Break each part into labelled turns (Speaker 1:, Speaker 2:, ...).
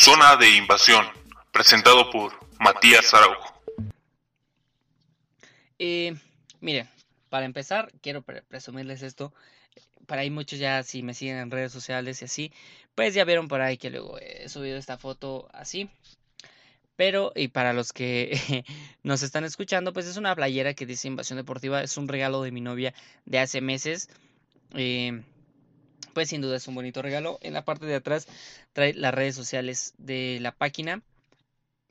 Speaker 1: Zona de Invasión, presentado por Matías Araujo.
Speaker 2: Eh, miren, para empezar, quiero presumirles esto. Para ahí muchos ya, si me siguen en redes sociales y así, pues ya vieron por ahí que luego he subido esta foto así. Pero, y para los que nos están escuchando, pues es una playera que dice Invasión Deportiva. Es un regalo de mi novia de hace meses. Eh, pues sin duda es un bonito regalo. En la parte de atrás trae las redes sociales de la página.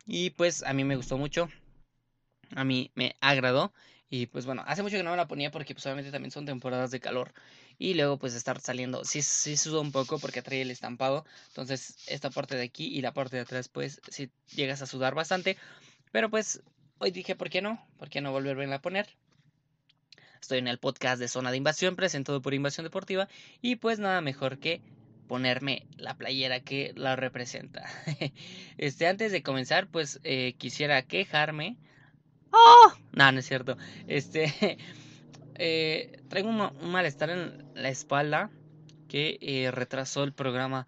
Speaker 2: Y pues a mí me gustó mucho. A mí me agradó. Y pues bueno, hace mucho que no me la ponía porque pues obviamente también son temporadas de calor. Y luego pues estar saliendo, sí, sí suda un poco porque trae el estampado. Entonces esta parte de aquí y la parte de atrás pues sí llegas a sudar bastante. Pero pues hoy dije, ¿por qué no? ¿Por qué no volverme a poner? Estoy en el podcast de Zona de Invasión, presentado por Invasión Deportiva. Y pues nada mejor que ponerme la playera que la representa. este, antes de comenzar, pues eh, quisiera quejarme ¡Oh! No, no es cierto. Este. Eh, traigo un, malestar en la espalda que eh, retrasó el programa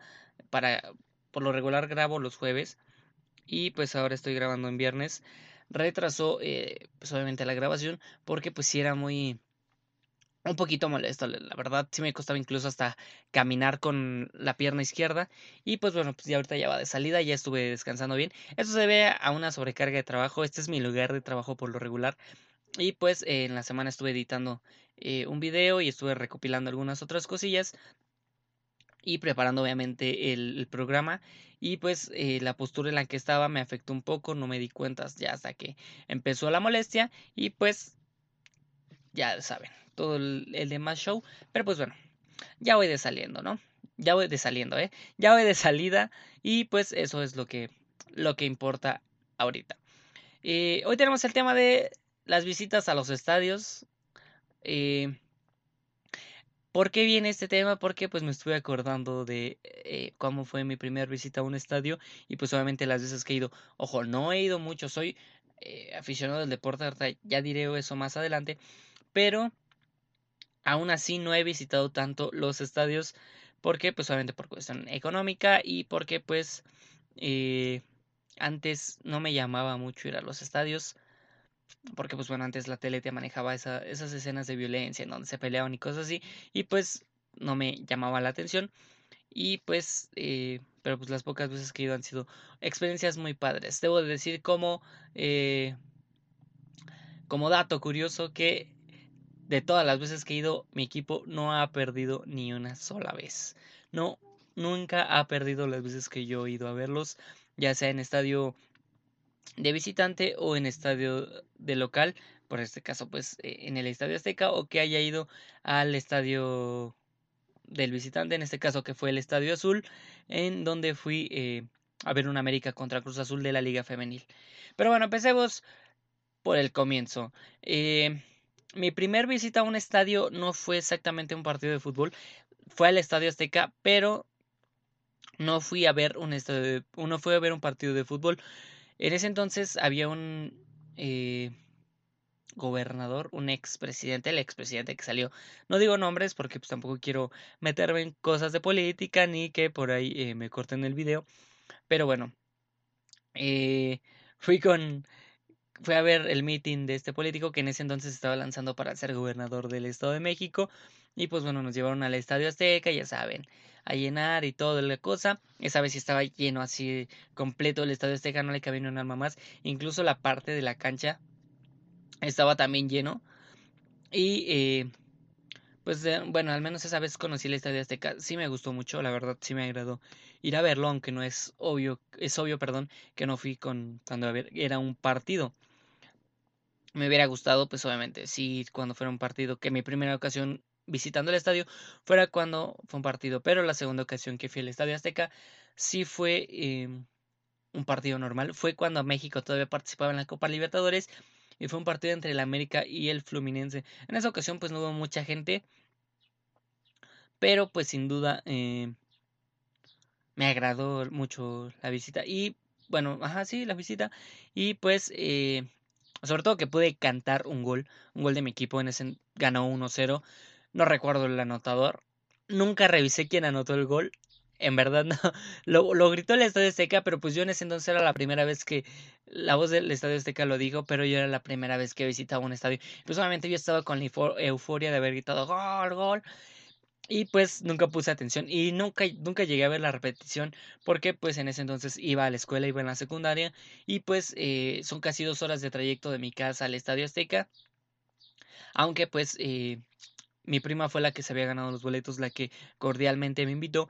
Speaker 2: para. Por lo regular grabo los jueves. Y pues ahora estoy grabando en viernes. Retrasó, eh, pues obviamente la grabación. Porque pues sí era muy un poquito molesto, la verdad sí me costaba incluso hasta caminar con la pierna izquierda y pues bueno, pues ya ahorita ya va de salida, ya estuve descansando bien. Esto se debe a una sobrecarga de trabajo, este es mi lugar de trabajo por lo regular y pues en la semana estuve editando eh, un video y estuve recopilando algunas otras cosillas y preparando obviamente el, programa y pues eh, la postura en la que estaba me afectó un poco, no me di cuenta ya hasta que empezó la molestia y pues ya saben, todo el, demás show. Pero pues bueno, ya voy de saliendo, ¿no? Ya voy de saliendo, ¿eh? Ya voy de salida y pues eso es lo que, lo que importa ahorita. Eh, hoy tenemos el tema de las visitas a los estadios. Eh, ¿Por qué viene este tema? Porque pues me estuve acordando de eh, cómo fue mi primera visita a un estadio y pues obviamente las veces que he ido, ojo, no he ido mucho, soy aficionado del deporte, ya diré eso más adelante, pero Aún así no he visitado tanto los estadios porque pues obviamente por cuestión económica y porque pues eh, antes no me llamaba mucho ir a los estadios porque pues bueno antes la tele te manejaba esas escenas de violencia en donde se peleaban y cosas así y pues no me llamaba la atención y pues eh, pero pues las pocas veces que he ido han sido experiencias muy padres debo decir como eh, como dato curioso que de todas las veces que he ido, mi equipo no ha perdido ni una sola vez. No, nunca ha perdido las veces que yo he ido a verlos, ya sea en estadio de visitante o en estadio de local, por este caso pues eh, en el estadio Azteca o que haya ido al estadio del visitante, en este caso que fue el estadio azul, en donde fui eh, a ver un América contra Cruz Azul de la Liga Femenil. Pero bueno, empecemos por el comienzo. Eh, mi primer visita a un estadio no fue exactamente un partido de fútbol, fue al Estadio Azteca, pero no fui a ver un estadio, uno fue a ver un partido de fútbol. En ese entonces había un eh, gobernador, un expresidente, el expresidente que salió. No digo nombres porque pues tampoco quiero meterme en cosas de política ni que por ahí eh, me corten el video. Pero bueno, eh, fui con fue a ver el meeting de este político que en ese entonces estaba lanzando para ser gobernador del Estado de México. Y pues bueno, nos llevaron al Estadio Azteca, ya saben, a llenar y toda la cosa. Esa vez sí estaba lleno así completo el Estadio Azteca, no le cabía ni un alma más. Incluso la parte de la cancha estaba también lleno. Y eh, pues eh, bueno, al menos esa vez conocí el Estadio Azteca. Sí me gustó mucho, la verdad sí me agradó ir a verlo, aunque no es obvio, es obvio, perdón, que no fui con cuando era un partido me hubiera gustado, pues obviamente, sí, cuando fuera un partido, que mi primera ocasión visitando el estadio fuera cuando fue un partido, pero la segunda ocasión que fui al Estadio Azteca sí fue em, un partido normal, fue cuando México todavía participaba en la Copa Libertadores y fue un partido entre el América y el Fluminense. En esa ocasión pues no hubo mucha gente, pero pues sin duda eh, me agradó mucho la visita y bueno, ajá, sí, la visita y pues... Eh, sobre todo que pude cantar un gol, un gol de mi equipo, en ese ganó 1-0. No recuerdo el anotador. Nunca revisé quién anotó el gol. en verdad no, lo, lo gritó el Estadio Azteca, pero pues yo en ese entonces era la primera vez que la voz del Estadio Azteca lo dijo, pero yo era la primera vez que visitaba un estadio. Pues obviamente yo estaba con la euforia de haber gritado gol, gol. Y pues nunca puse atención y nunca, nunca llegué a ver la repetición porque pues en ese entonces iba a la escuela, iba en la secundaria y pues eh, son casi dos horas de trayecto de mi casa al Estadio Azteca. Aunque pues eh, mi prima fue la que se había ganado los boletos, la que cordialmente me invitó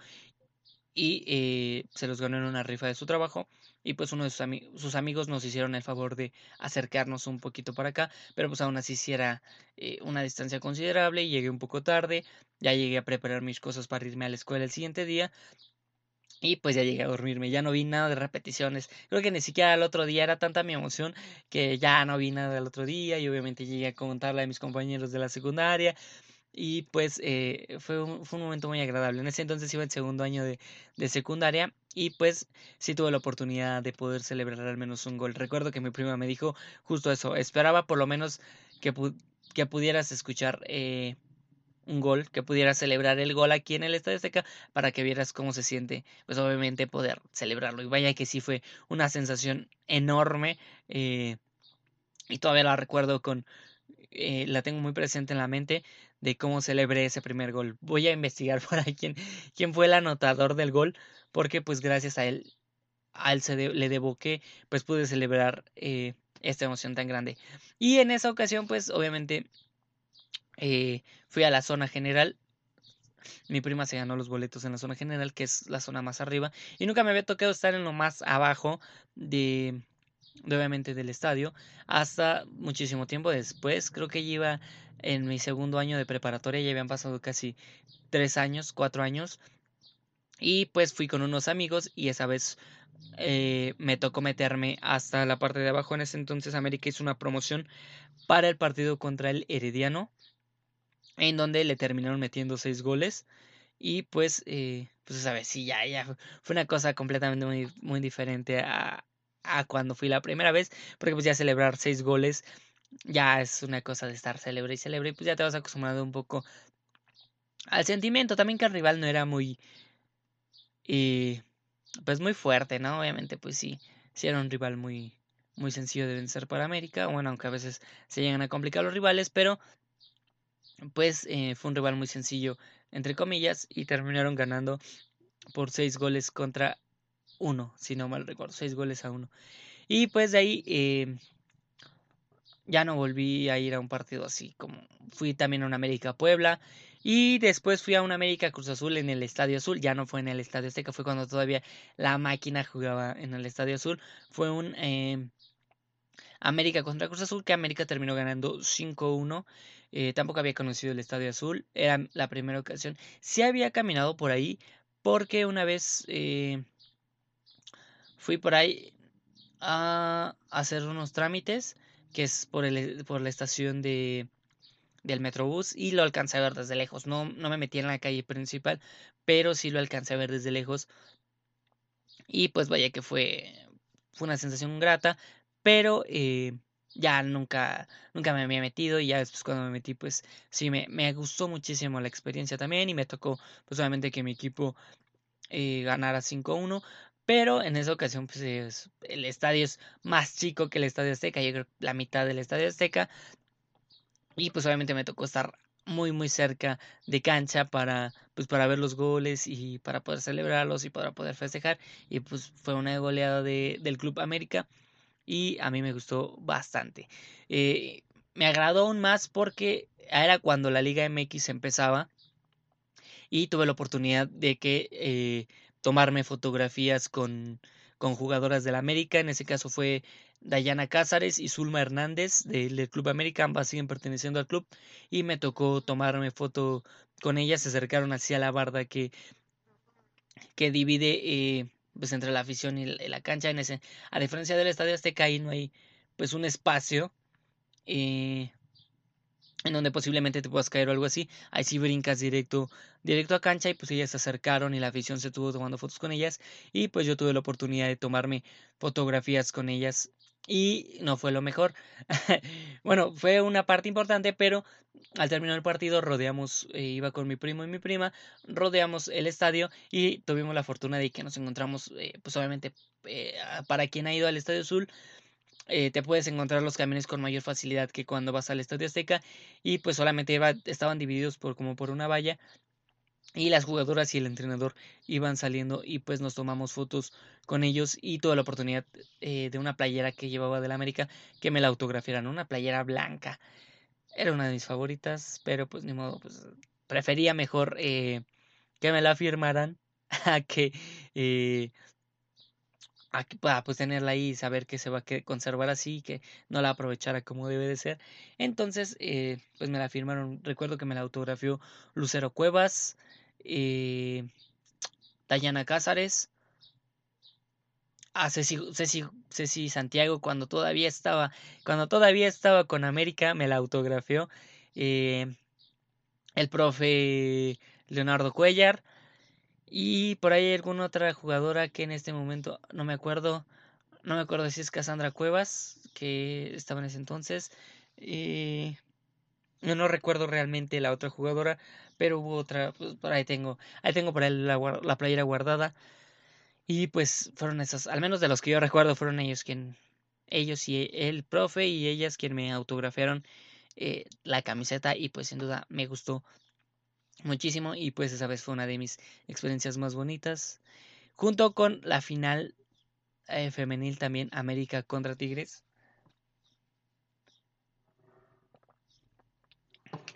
Speaker 2: y eh, se los ganó en una rifa de su trabajo y pues uno de sus, sus, amigos nos hicieron el favor de acercarnos un poquito para acá, pero pues aún así sí era eh, una distancia considerable y llegué un poco tarde, ya llegué a preparar mis cosas para irme a la escuela el siguiente día y pues ya llegué a dormirme, ya no vi nada de repeticiones. Creo que ni siquiera el otro día era tanta mi emoción que ya no vi nada del otro día y obviamente llegué a contarle a mis compañeros de la secundaria. Y pues eh, fue, un, fue un momento muy agradable. En ese entonces iba en segundo año de, de secundaria y pues sí tuve la oportunidad de poder celebrar al menos un gol. Recuerdo que mi prima me dijo justo eso, esperaba por lo menos que, que pudieras escuchar eh, un gol, que pudieras celebrar el gol aquí en el Estadio Azteca para que vieras cómo se siente, pues obviamente poder celebrarlo. Y vaya que sí fue una sensación enorme eh, y todavía la recuerdo con, eh, la tengo muy presente en la mente de cómo celebré ese primer gol. Voy a investigar por ahí quién, quién fue el anotador del gol, porque pues gracias a él, a él se le debo que pues pude celebrar eh, esta emoción tan grande. Y en esa ocasión pues obviamente eh, fui a la zona general. Mi prima se ganó los boletos en la zona general, que es la zona más arriba. Y nunca me había tocado estar en lo más abajo de, obviamente del estadio hasta muchísimo tiempo después. Creo que iba en mi segundo año de preparatoria, ya habían pasado casi tres años, cuatro años. Y pues fui con unos amigos y esa vez eh, me tocó meterme hasta la parte de abajo. En ese entonces América hizo una promoción para el partido contra el Herediano, en donde le terminaron metiendo seis goles. Y pues, eh, pues esa vez sí, ya, ya fue una cosa completamente muy, muy diferente a, a cuando fui la primera vez, porque pues ya celebrar seis goles ya es una cosa de estar celebre y celebre, y pues ya te vas acostumbrando un poco al sentimiento, también que el rival no era muy, eh, pues muy fuerte, ¿no? Obviamente, pues sí, sí era un rival muy, muy sencillo de vencer para América, bueno, aunque a veces se llegan a complicar los rivales, pero pues eh, fue un rival muy sencillo, entre comillas, y terminaron ganando por seis goles contra uno, si no mal recuerdo, seis goles a uno. Y pues de ahí eh, ya no volví a ir a un partido así, como fui también a un América Puebla. Y después fui a un América Cruz Azul en el Estadio Azul. Ya no fue en el Estadio Azteca, fue cuando todavía la máquina jugaba en el Estadio Azul. Fue un eh, América contra Cruz Azul que América terminó ganando 5-1. Eh, tampoco había conocido el Estadio Azul. Era la primera ocasión. Sí había caminado por ahí porque una vez fui por ahí a hacer unos trámites, que es por, el, por la estación de, del Metrobús, y lo alcancé a ver desde lejos. No, no me metí en la calle principal, pero sí lo alcancé a ver desde lejos. Y pues vaya que fue, fue una sensación grata, pero eh, ya nunca, nunca me había metido y ya después cuando me metí pues sí me, me gustó muchísimo la experiencia también y me tocó pues obviamente que mi equipo eh, ganara 5-1, pero en esa ocasión, pues el estadio es más chico que el Estadio Azteca, yo creo la mitad del Estadio Azteca. Y pues obviamente me tocó estar muy muy cerca de cancha para pues para ver los goles y para poder celebrarlos y para poder festejar y pues fue una goleada de, del Club América y a mí me gustó bastante eh, me agradó aún más porque era cuando la Liga MX empezaba y tuve la oportunidad de que eh, tomarme fotografías con, con jugadoras del América. En ese caso fue Dayana Cázares y Zulma Hernández del, Club América, ambas siguen perteneciendo al club. Y me tocó tomarme foto con ellas. Se acercaron hacia la barda que, que divide eh, pues entre la afición y la, cancha. En ese, a diferencia del Estadio Azteca, ahí no hay pues un espacio. Eh, en donde posiblemente te puedas caer o algo así. Ahí sí brincas directo, directo a cancha y pues ellas se acercaron y la afición se estuvo tomando fotos con ellas y pues yo tuve la oportunidad de tomarme fotografías con ellas y no fue lo mejor. bueno, fue una parte importante, pero al terminar el partido rodeamos, eh, iba con mi primo y mi prima, rodeamos el estadio y tuvimos la fortuna de que nos encontramos, eh, pues obviamente, eh, para quien ha ido al Estadio Azul, eh, te puedes encontrar los camiones con mayor facilidad que cuando vas al Estadio Azteca y pues solamente estaban divididos por como por una valla y las jugadoras y el entrenador iban saliendo y pues nos tomamos fotos con ellos y tuve la oportunidad eh, de una playera que llevaba del América que me la autografiaran, una playera blanca. Era una de mis favoritas, pero pues ni modo, pues prefería mejor eh, que me la firmaran a que para pues tenerla ahí y saber que se va a conservar así, que no la aprovechara como debe de ser. Entonces, eh, pues me la firmaron. Recuerdo que me la autografió Lucero Cuevas, eh, Dayana Cázares, a Ceci, Ceci, Santiago cuando todavía estaba, cuando todavía estaba con América, me la autografió. Eh, el profe Leonardo Cuellar. Y por ahí alguna otra jugadora que en este momento no me acuerdo. No me acuerdo si es Cassandra Cuevas, que estaba en ese entonces. Eh, yo no recuerdo realmente la otra jugadora, pero hubo otra. Pues por ahí tengo. Ahí tengo por ahí la, playera guardada. Y pues fueron esas, al menos de los que yo recuerdo, fueron ellos quien. Ellos y el profe y ellas quien me autografiaron eh, la camiseta. Y pues sin duda me gustó muchísimo y pues esa vez fue una de mis experiencias más bonitas. Junto con la final eh, femenil también América contra Tigres.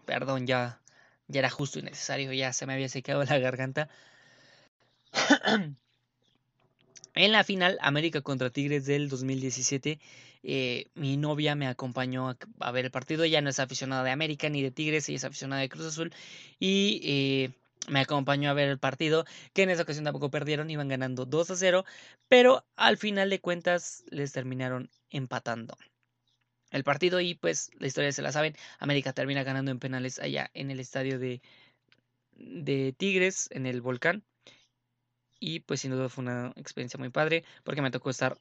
Speaker 2: Perdón, ya, ya era justo y necesario, ya se me había secado la garganta. en la final América contra Tigres del 2017 eh, mi novia me acompañó a, ver el partido. Ella no es aficionada de América ni de Tigres, ella es aficionada de Cruz Azul. Y eh, me acompañó a ver el partido, que en esa ocasión tampoco perdieron, iban ganando 2 a 0, pero al final de cuentas les terminaron empatando el partido y pues la historia se la saben, América termina ganando en penales allá en el estadio de, de Tigres, en el volcán. Y pues sin duda fue una experiencia muy padre porque me tocó estar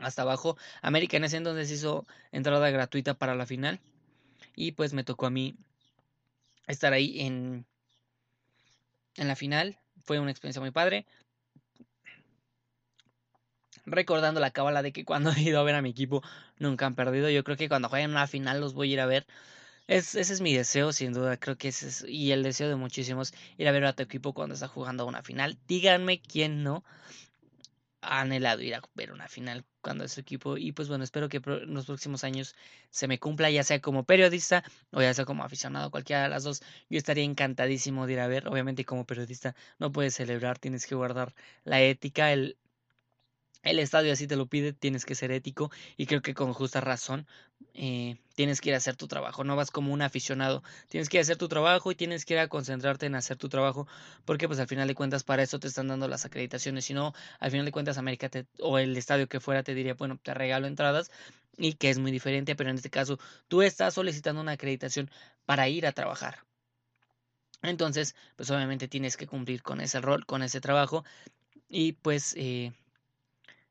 Speaker 2: hasta abajo. América en ese entonces hizo entrada gratuita para la final. Y pues me tocó a mí estar ahí en, en la final. Fue una experiencia muy padre. Recordando la cábala de que cuando he ido a ver a mi equipo nunca han perdido. Yo creo que cuando jueguen una final los voy a ir a ver. Es, ese es mi deseo, sin duda. Creo que ese es. Y el deseo de muchísimos. Ir a ver a tu equipo cuando está jugando una final. Díganme quién no anhelado ir a ver una final cuando es su equipo y pues bueno, espero que en los próximos años se me cumpla, ya sea como periodista o ya sea como aficionado, cualquiera de las dos, yo estaría encantadísimo de ir a ver, obviamente como periodista no puedes celebrar, tienes que guardar la ética, el, el estadio así te lo pide, tienes que ser ético y creo que con justa razón eh, tienes que ir a hacer tu trabajo, no vas como un aficionado, tienes que ir a hacer tu trabajo y tienes que ir a concentrarte en hacer tu trabajo porque pues al final de cuentas para eso te están dando las acreditaciones, si no, al final de cuentas América o el estadio que fuera te diría, bueno, te regalo entradas y que es muy diferente, pero en este caso tú estás solicitando una acreditación para ir a trabajar. Entonces, pues obviamente tienes que cumplir con ese rol, con ese trabajo y pues... Eh,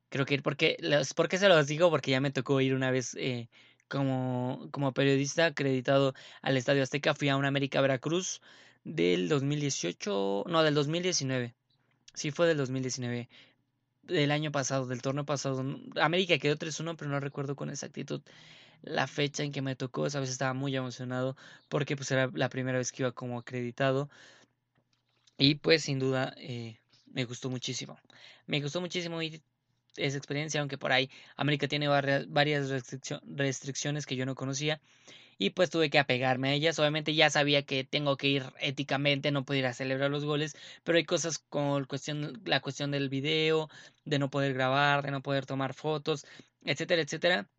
Speaker 2: creo que ir porque los, ¿por qué se los digo? Porque ya me tocó ir una vez eh, como, como periodista acreditado al Estadio Azteca. Fui a un América Veracruz del 2018, no, del 2019. Sí, fue del 2019. Del año pasado, del torneo pasado. América quedó 3-1, pero no recuerdo con exactitud la fecha en que me tocó. Esa vez estaba muy emocionado porque pues era la primera vez que iba como acreditado. Y pues sin duda eh, me gustó muchísimo. Me gustó muchísimo ir esa experiencia, aunque por ahí América tiene varias restricciones que yo no conocía y pues tuve que apegarme a ellas. Obviamente ya sabía que tengo que ir éticamente, no puedo ir a celebrar los goles, pero hay cosas como la cuestión del video, de no poder grabar, de no poder tomar fotos, etcétera, etcétera,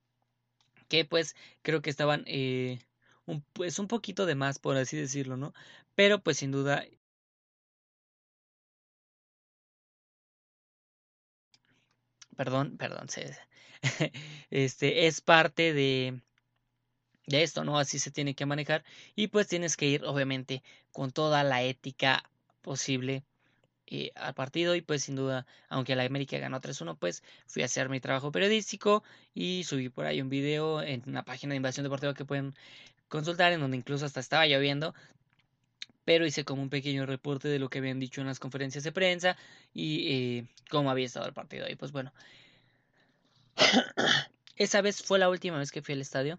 Speaker 2: que pues creo que estaban eh, un, pues un poquito de más, por así decirlo, ¿no? Pero pues sin duda perdón, perdón, este, es parte de, de esto, ¿no? Así se tiene que manejar y pues tienes que ir obviamente con toda la ética posible eh, al partido y pues sin duda, aunque la América ganó 3-1, pues fui a hacer mi trabajo periodístico y subí por ahí un video en una página de Invasión Deportiva que pueden consultar en donde incluso hasta estaba lloviendo pero hice como un pequeño reporte de lo que habían dicho en las conferencias de prensa y eh, cómo había estado el partido. Y pues bueno, esa vez fue la última vez que fui al estadio,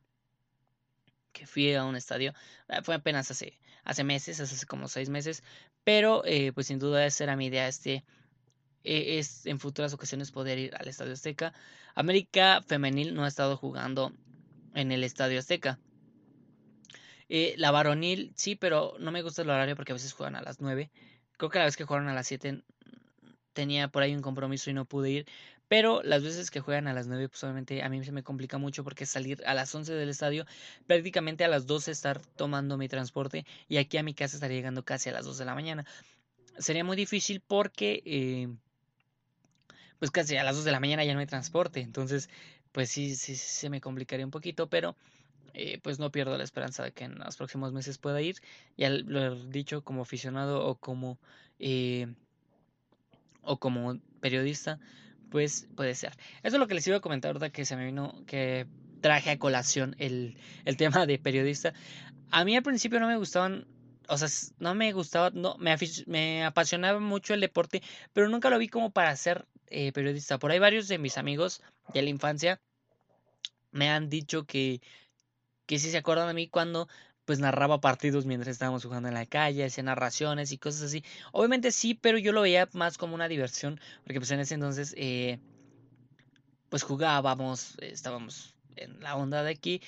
Speaker 2: que fui a un estadio, ah, fue apenas hace, hace meses, hace como seis meses, pero eh, pues sin duda esa era mi idea, este e, es en futuras ocasiones poder ir al Estadio Azteca. América Femenil no ha estado jugando en el Estadio Azteca. Eh, la varonil, sí, pero no me gusta el horario porque a veces juegan a las 9. Creo que la vez que jugaron a las 7 tenía por ahí un compromiso y no pude ir. Pero las veces que juegan a las 9, pues obviamente a mí se me complica mucho porque salir a las 11 del estadio, prácticamente a las 12 estar tomando mi transporte y aquí a mi casa estaría llegando casi a las 2 de la mañana. Sería muy difícil porque, eh, pues casi a las 2 de la mañana ya no hay transporte. Entonces, pues sí, sí, se me complicaría un poquito, pero eh, pues no pierdo la esperanza de que en los próximos meses pueda ir. Ya lo he dicho como aficionado o como eh, o como periodista, pues puede ser. Eso es lo que les iba a comentar ahorita que se me vino, que traje a colación el, el tema de periodista. A mí al principio no me gustaban, o sea, no me gustaba, no, me, me apasionaba mucho el deporte, pero nunca lo vi como para ser eh, periodista. Por ahí varios de mis amigos de la infancia me han dicho que que si se acuerdan de mí cuando pues narraba partidos mientras estábamos jugando en la calle, hacía narraciones y cosas así. Obviamente sí, pero yo lo veía más como una diversión, porque pues en ese entonces eh, pues jugábamos, estábamos en la onda de aquí,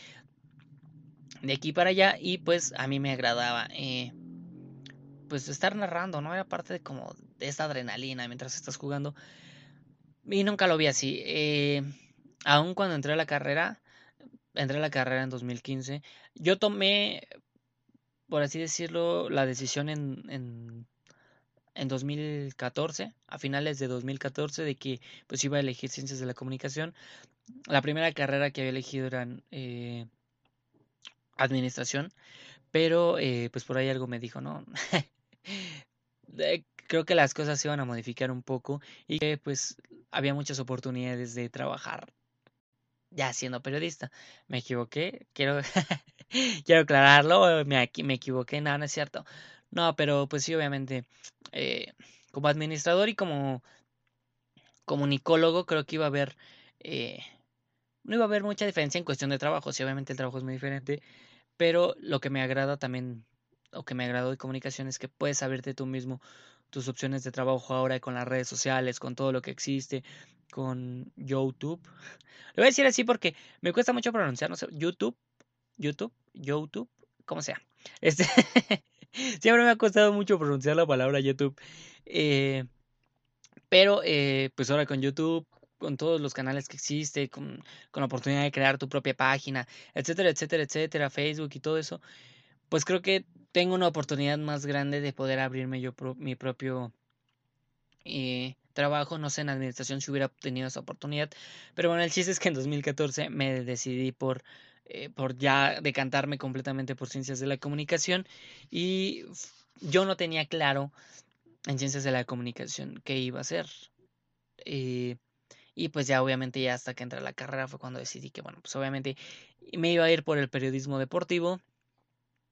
Speaker 2: de aquí para allá y pues a mí me agradaba eh, pues estar narrando, ¿no? Era parte de como de esta adrenalina mientras estás jugando y nunca lo vi así. Eh, aún cuando entré a la carrera, entré a la carrera en 2015. Yo tomé, por así decirlo, la decisión en, en, en 2014, a finales de 2014, de que pues iba a elegir ciencias de la comunicación. La primera carrera que había elegido era eh, administración, pero eh, pues por ahí algo me dijo, ¿no? creo que las cosas se iban a modificar un poco y que pues había muchas oportunidades de trabajar ya siendo periodista. Me equivoqué, quiero, quiero aclararlo, me, me equivoqué, no, no es cierto. No, pero pues sí, obviamente, eh, como administrador y como comunicólogo, creo que iba a haber, eh, no iba a haber mucha diferencia en cuestión de trabajo, sí, obviamente el trabajo es muy diferente, pero lo que me agrada también, o que me agradó de comunicación es que puedes abrirte tú mismo tus opciones de trabajo ahora con las redes sociales, con todo lo que existe, con YouTube. Le voy a decir así porque me cuesta mucho pronunciar, no sé, YouTube, YouTube, YouTube, como sea. Este, siempre me ha costado mucho pronunciar la palabra YouTube. Eh, pero eh, pues ahora con YouTube, con todos los canales que existe, con, la oportunidad de crear tu propia página, etcétera, etcétera, etcétera, Facebook y todo eso, pues creo que tengo una oportunidad más grande de poder abrirme yo mi propio eh, trabajo, no sé en administración si hubiera tenido esa oportunidad, pero bueno, el chiste es que en 2014 me decidí por, eh, por ya decantarme completamente por ciencias de la comunicación y yo no tenía claro en ciencias de la comunicación qué iba a hacer. Eh, y pues ya obviamente ya hasta que entré a la carrera fue cuando decidí que bueno, pues obviamente me iba a ir por el periodismo deportivo.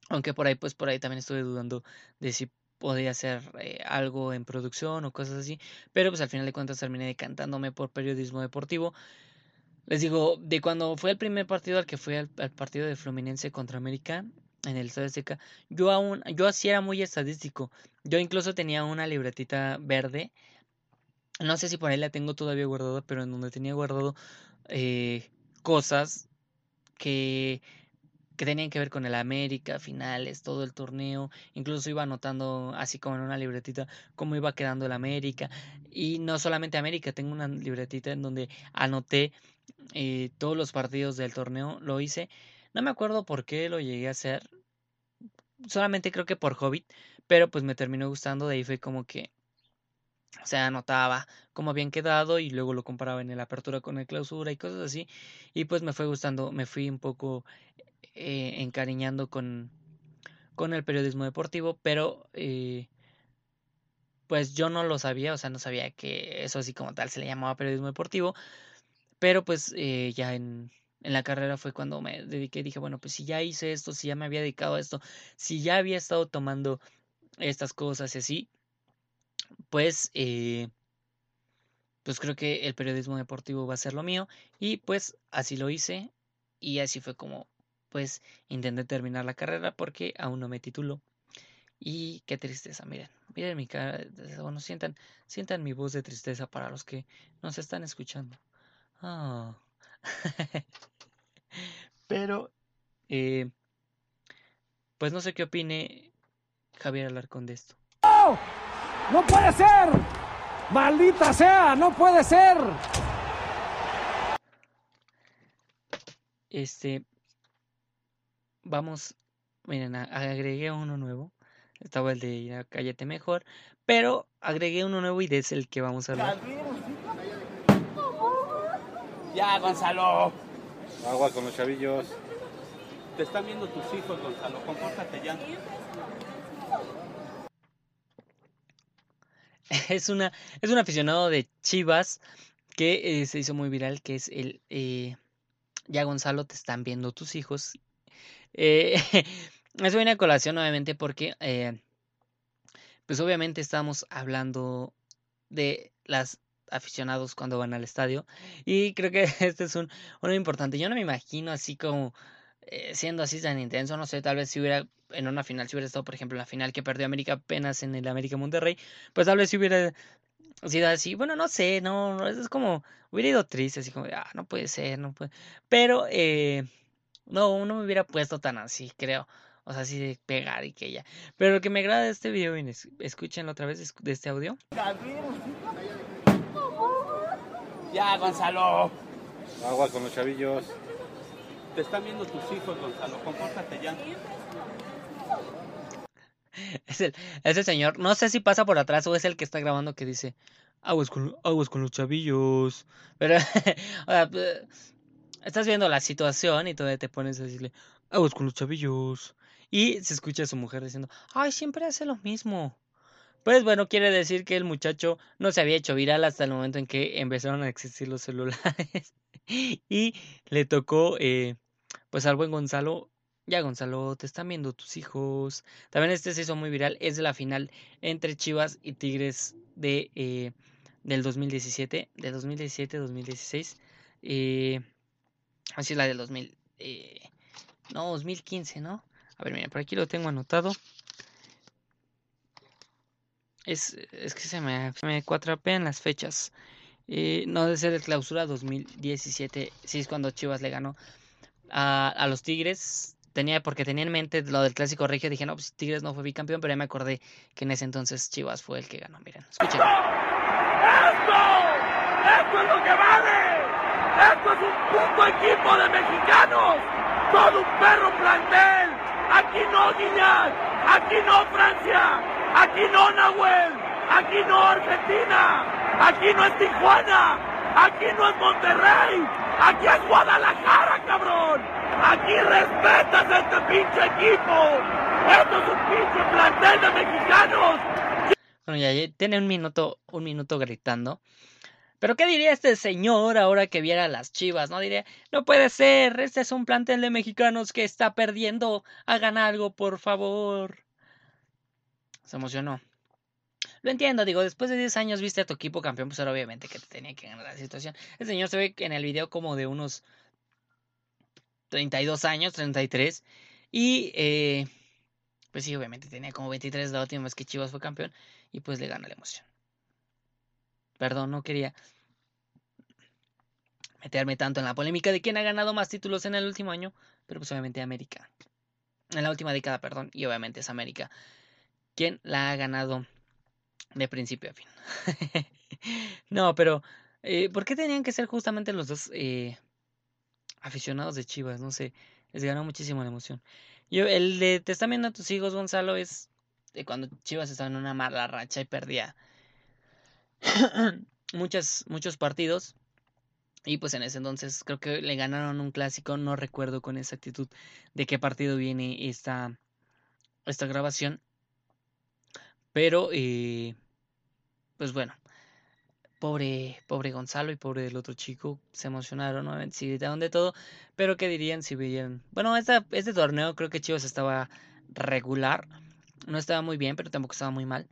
Speaker 2: Aunque por ahí, pues por ahí también estuve dudando de si podía hacer eh, algo en producción o cosas así, pero pues al final de cuentas terminé decantándome por periodismo deportivo. Les digo, de cuando fue el primer partido al que fue al, partido de Fluminense contra América en el Estadio Seca, yo aún, yo así era muy estadístico. Yo incluso tenía una libretita verde, no sé si por ahí la tengo todavía guardada, pero en donde tenía guardado eh, cosas que que tenían que ver con el América, finales, todo el torneo. Incluso iba anotando, así como en una libretita, cómo iba quedando el América. Y no solamente América, tengo una libretita en donde anoté eh, todos los partidos del torneo. Lo hice. No me acuerdo por qué lo llegué a hacer. Solamente creo que por Hobbit. Pero pues me terminó gustando. De ahí fue como que o sea, anotaba cómo habían quedado y luego lo comparaba en el apertura con el clausura y cosas así. Y pues me fue gustando, me fui un poco eh, encariñando con, con el periodismo deportivo, pero eh, pues yo no lo sabía, o sea, no sabía que eso así como tal se le llamaba periodismo deportivo, pero pues eh, ya en, en la carrera fue cuando me dediqué, dije, bueno, pues si ya hice esto, si ya me había dedicado a esto, si ya había estado tomando estas cosas y así, pues, pues creo que el periodismo deportivo va a ser lo mío y pues así lo hice y así fue como pues intenté terminar la carrera porque aún no me titulo. Y qué tristeza, miren, miren mi cara, bueno, sientan, sientan mi voz de tristeza para los que nos están escuchando. Ah. Pero, eh, pues no sé qué opine Javier Alarcón de esto.
Speaker 3: ¡No! ¡No puede ser! ¡Maldita sea! ¡No puede ser!
Speaker 2: Este, vamos, miren, agregué uno nuevo. Estaba el de Cállate Mejor, pero agregué uno nuevo y es el que vamos a hablar.
Speaker 4: Ya, Gonzalo.
Speaker 5: Agua con los chavillos.
Speaker 4: Te están viendo tus hijos, Gonzalo. Compórtate ya.
Speaker 2: Es una es un aficionado de Chivas que eh, se hizo muy viral, que es el eh, ya Gonzalo te están viendo tus hijos. Eh, es una colación obviamente porque eh, pues obviamente estamos hablando de las aficionados cuando van al estadio. Y creo que este es un, uno importante. Yo no me imagino así como eh, siendo así tan intenso. No sé, tal vez si hubiera en una final, si hubiera estado, por ejemplo, en la final que perdió América apenas en el América Monterrey, pues tal vez si hubiera sido así. Bueno, no sé, no, no es como hubiera ido triste, así como, ah, no puede ser, no puede. Pero, eh, no, no me hubiera puesto tan así, creo. O sea, así de pegar y que ya. Pero lo que me agrada de este video, bien, escúchenlo otra vez de este audio.
Speaker 4: Ya, Gonzalo.
Speaker 5: Agua con los chavillos.
Speaker 4: Te están viendo tus hijos, Gonzalo. Compórtate ya.
Speaker 2: Es el, es el señor, no sé si pasa por atrás o es el que está grabando que dice aguas con, aguas con los chavillos. Pero, o sea, estás viendo la situación y todavía te pones a decirle aguas con los chavillos. Y se escucha a su mujer diciendo, ay, siempre hace lo mismo. Pues bueno, quiere decir que el muchacho no se había hecho viral hasta el momento en que empezaron a existir los celulares. y le tocó, eh, pues al buen Gonzalo. Ya, Gonzalo, te están viendo tus hijos. También este se hizo muy viral. Es de la final entre Chivas y Tigres de, eh, del 2017. De 2017-2016. Eh, así es la del 2000. Eh, no, 2015, ¿no? A ver, mira, por aquí lo tengo anotado. Es, es que se me, se me cuatrapean las fechas. Eh, no debe ser el clausura 2017. Sí, es cuando Chivas le ganó a, a, los Tigres. Tenía, porque tenía en mente lo del clásico regio. Dije, no, pues Tigres no fue bicampeón, pero ya me acordé que en ese entonces Chivas fue el que ganó. Miren, escuchen.
Speaker 6: ¡Esto! ¡Esto es lo que vale! ¡Esto es un puto equipo de mexicanos! ¡Todo un perro plantel! ¡Aquí no, Guiñac! ¡Aquí no, Francia! Aquí no Nahuel, aquí no Argentina, aquí no es Tijuana, aquí no es Monterrey, aquí es Guadalajara, cabrón. Aquí respetas este pinche equipo. Esto es un pinche plantel de mexicanos.
Speaker 2: Bueno, ya tiene un minuto, un minuto gritando. Pero ¿qué diría este señor ahora que viera las chivas? No diría, no puede ser, este es un plantel de mexicanos que está perdiendo, hagan algo, por favor se emocionó. Lo entiendo, digo, después de 10 años viste a tu equipo campeón, pues ahora obviamente que te tenía que ganar la situación. El señor se ve en el video como de unos 32 años, 33. Y eh, pues sí, obviamente tenía como 23 la última vez que Chivas fue campeón. Y pues le gana la emoción. Perdón, no quería meterme tanto en la polémica de quién ha ganado más títulos en el último año. Pero pues obviamente América. En la última década, perdón. Y obviamente es América quién la ha ganado de principio a fin. no, pero eh, ¿por qué tenían que ser justamente los dos eh, aficionados de Chivas? No sé, les ganó muchísimo la emoción. Yo, el de Te están viendo a tus hijos, Gonzalo, es cuando Chivas estaba en una mala racha y perdía muchas, muchos partidos. Y pues en ese entonces creo que le ganaron un clásico, no recuerdo con exactitud de qué partido viene esta, esta grabación. Pero, eh, pues bueno, pobre, pobre Gonzalo y pobre del otro chico se emocionaron, ¿no? Sí, gritaron de todo, pero ¿qué dirían si veían? Bueno, esta, este torneo creo que Chivas estaba regular, no estaba muy bien, pero tampoco estaba muy mal.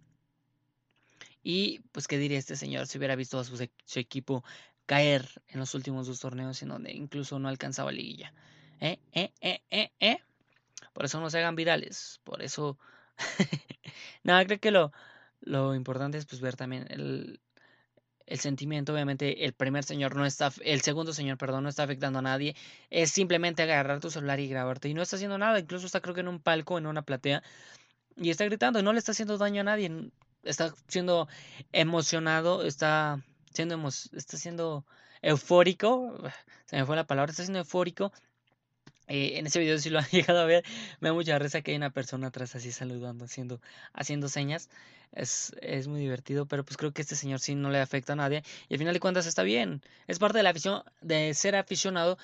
Speaker 2: Y pues, ¿qué diría este señor si hubiera visto a su, equipo caer en los últimos dos torneos en donde incluso no alcanzaba liguilla? ¿Eh? ¿Eh? ¿Eh? ¿Eh? ¿Eh? Por eso no se hagan virales, por eso... Nada, creo que lo, lo importante es pues ver también el, el sentimiento, obviamente el primer señor no está, el segundo señor, perdón, no está afectando a nadie, es simplemente agarrar tu celular y grabarte y no está haciendo nada, incluso está creo que en un palco, en una platea y está gritando no le está haciendo daño a nadie, está siendo emocionado, está siendo, está siendo eufórico, se me fue la palabra, está siendo eufórico eh, en ese video si lo han llegado a ver, me da mucha risa que hay una persona atrás así saludando, haciendo, haciendo señas. Es, es muy divertido, pero pues creo que este señor sí no le afecta a nadie. Y al final de cuentas está bien. Es parte de la afición, de ser aficionado,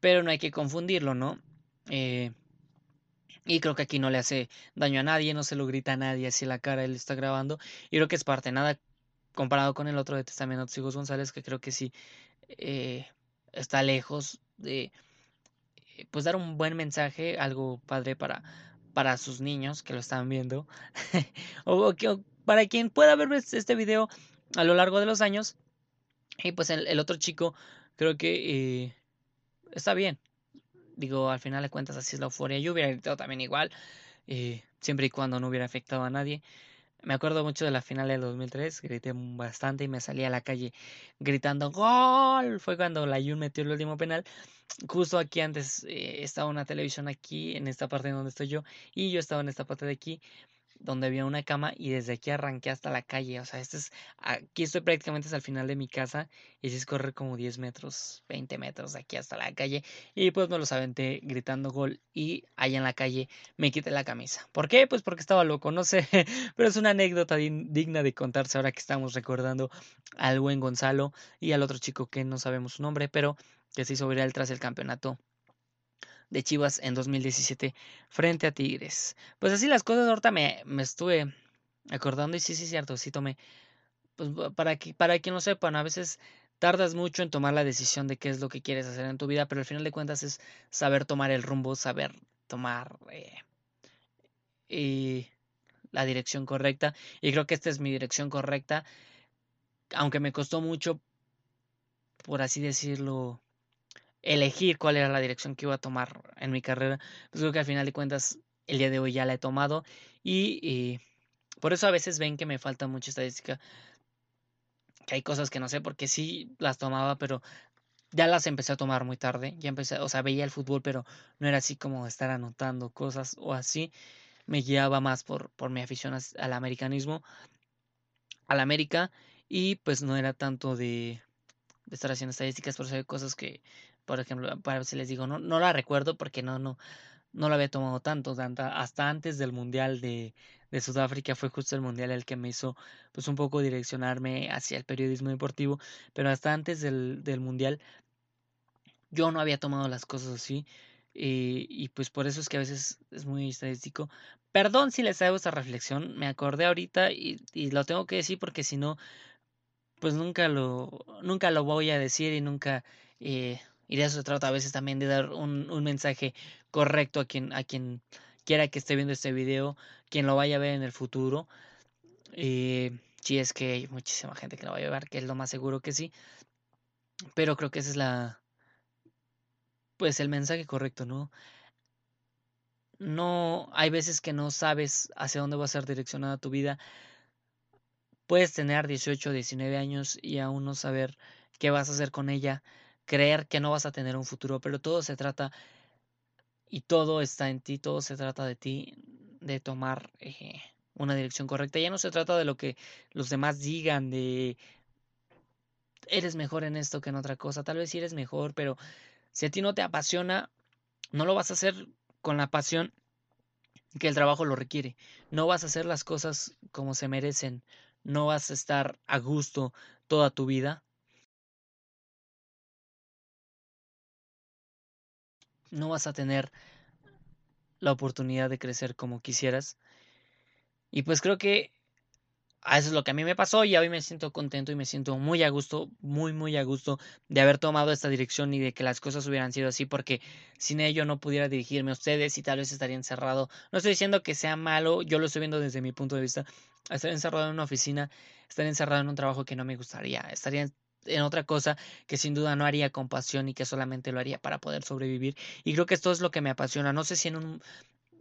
Speaker 2: pero no hay que confundirlo, ¿no? Eh, y creo que aquí no le hace daño a nadie, no se lo grita a nadie así la cara, él está grabando. Y creo que es parte, nada comparado con el otro de Testamento Hijos González, que creo que sí eh, está lejos de eh, pues dar un buen mensaje, algo padre para, para sus niños que lo están viendo, o, para quien pueda ver este video a lo largo de los años. Y pues el, otro chico creo que eh, está bien. Digo, al final de cuentas así es la euforia. Yo hubiera gritado también igual, eh, siempre y cuando no hubiera afectado a nadie. Me acuerdo mucho de la final del 2003, grité bastante y me salí a la calle gritando ¡Gol! Fue cuando la Jun metió el último penal. Justo aquí antes eh, estaba una televisión aquí, en esta parte donde estoy yo, y yo estaba en esta parte de aquí donde había una cama y desde aquí arranqué hasta la calle. O sea, este es, aquí estoy prácticamente hasta el final de mi casa y si es correr como 10 metros, 20 metros de aquí hasta la calle. Y pues me los aventé gritando gol y allá en la calle me quité la camisa. ¿Por qué? Pues porque estaba loco, no sé, pero es una anécdota digna de contarse ahora que estamos recordando al buen Gonzalo y al otro chico que no sabemos su nombre, pero que se hizo viral tras el campeonato de Chivas en 2017 frente a Tigres. Pues así las cosas, ahorita me, estuve acordando y sí, sí, cierto, sí tomé. Pues para, que, para quien lo sepan, a veces tardas mucho en tomar la decisión de qué es lo que quieres hacer en tu vida, pero al final de cuentas es saber tomar el rumbo, saber tomar eh, y la dirección correcta. Y creo que esta es mi dirección correcta, aunque me costó mucho, por así decirlo, elegir cuál era la dirección que iba a tomar en mi carrera, pues creo que al final de cuentas el día de hoy ya la he tomado y, por eso a veces ven que me falta mucha estadística, que hay cosas que no sé porque sí las tomaba, pero ya las empecé a tomar muy tarde, ya empecé, o sea, veía el fútbol, pero no era así como estar anotando cosas o así, me guiaba más por, por mi afición al americanismo, al América, y pues no era tanto de, de estar haciendo estadísticas, por eso hay cosas que por ejemplo, para si les digo, no, no la recuerdo porque no, no, no la había tomado tanto, hasta antes del Mundial de, de, Sudáfrica fue justo el Mundial el que me hizo pues un poco direccionarme hacia el periodismo deportivo, pero hasta antes del, del Mundial yo no había tomado las cosas así y, y, pues por eso es que a veces es muy estadístico. Perdón si les hago esta reflexión, me acordé ahorita y, y lo tengo que decir porque si no, pues nunca lo, nunca lo voy a decir y nunca... Eh, y de eso se trata a veces también de dar un, mensaje correcto a quien, a quien quiera que esté viendo este video, quien lo vaya a ver en el futuro. Eh, si es que hay muchísima gente que lo va a ver, que es lo más seguro que sí. Pero creo que ese es la. Pues el mensaje correcto, ¿no? No. Hay veces que no sabes hacia dónde va a ser direccionada tu vida. Puedes tener 18 o 19 años y aún no saber qué vas a hacer con ella creer que no vas a tener un futuro, pero todo se trata y todo está en ti, todo se trata de ti, de tomar eh, una dirección correcta. Ya no se trata de lo que los demás digan, de eres mejor en esto que en otra cosa, tal vez sí eres mejor, pero si a ti no te apasiona, no lo vas a hacer con la pasión que el trabajo lo requiere. No vas a hacer las cosas como se merecen, no vas a estar a gusto toda tu vida no vas a tener la oportunidad de crecer como quisieras. Y pues creo que eso es lo que a mí me pasó y hoy me siento contento y me siento muy a gusto, muy, muy a gusto de haber tomado esta dirección y de que las cosas hubieran sido así, porque sin ello no pudiera dirigirme a ustedes y tal vez estaría encerrado. No estoy diciendo que sea malo, yo lo estoy viendo desde mi punto de vista. Estar encerrado en una oficina, estar encerrado en un trabajo que no me gustaría, estaría en otra cosa que sin duda no haría con pasión y que solamente lo haría para poder sobrevivir. Y creo que esto es lo que me apasiona. No sé si en un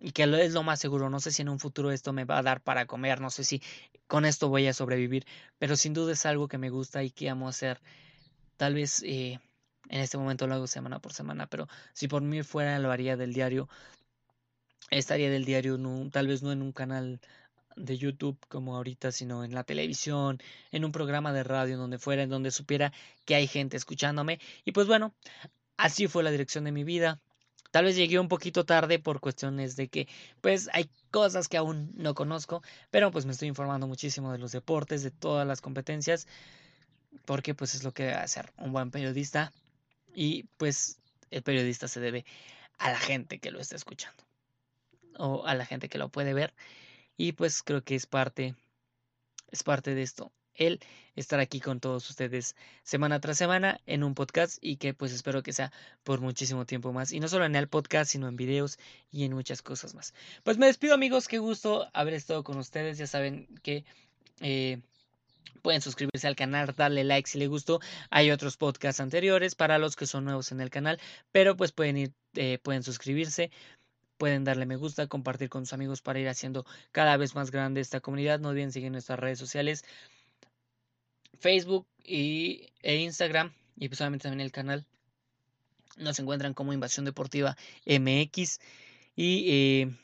Speaker 2: y que es lo más seguro. No sé si en un futuro esto me va a dar para comer, no sé si con esto voy a sobrevivir, pero sin duda es algo que me gusta y que amo hacer. Tal vez eh, en este momento lo hago semana por semana, pero si por mí fuera lo haría del diario. Estaría del diario, tal vez no en un canal de YouTube como ahorita, sino en la televisión, en un programa de radio, en donde fuera, en donde supiera que hay gente escuchándome. Y pues bueno, así fue la dirección de mi vida. Tal vez llegué un poquito tarde por cuestiones de que pues hay cosas que aún no conozco, pero pues me estoy informando muchísimo de los deportes, de todas las competencias, porque pues es lo que debe hacer un buen periodista y pues el periodista se debe a la gente que lo está escuchando o a la gente que lo puede ver y pues creo que es parte es parte de esto el estar aquí con todos ustedes semana tras semana en un podcast y que pues espero que sea por muchísimo tiempo más. Y no solo en el podcast, sino en videos y en muchas cosas más. Pues me despido amigos, qué gusto haber estado con ustedes. Ya saben que... Eh, pueden suscribirse al canal, darle like si les gustó. Hay otros podcasts anteriores para los que son nuevos en el canal, pero pues pueden ir, eh, pueden suscribirse, pueden darle me gusta, compartir con sus amigos para ir haciendo cada vez más grande esta comunidad. No olviden seguir nuestras redes sociales. Facebook y, e Instagram y pues obviamente también el canal nos encuentran como Invasión Deportiva MX y eh,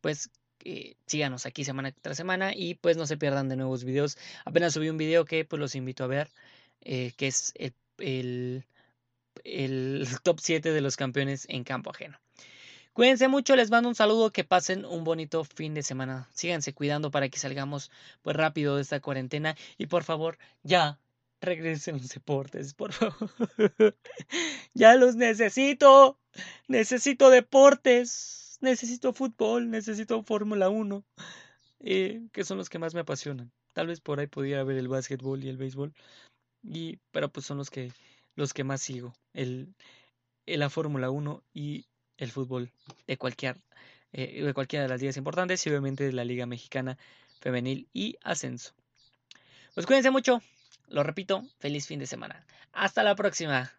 Speaker 2: pues eh, síganos aquí semana tras semana y pues no se pierdan de nuevos videos. Apenas subí un video que pues los invito a ver eh, que es el, el, el top 7 de los campeones en campo ajeno. Cuídense mucho, les mando un saludo, que pasen un bonito fin de semana. Síganse cuidando para que salgamos pues rápido de esta cuarentena y por favor, ya regresen los deportes, por favor. ya los necesito. Necesito deportes. Necesito fútbol, necesito Fórmula 1, eh, que son los que más me apasionan. Tal vez por ahí pudiera haber el básquetbol y el béisbol, y, pero pues son los que, los que más sigo. El, la Fórmula 1 y el fútbol de cualquier eh, de cualquiera de las ligas importantes y obviamente de la Liga Mexicana Femenil y Ascenso. Pues cuídense mucho, lo repito, feliz fin de semana. Hasta la próxima.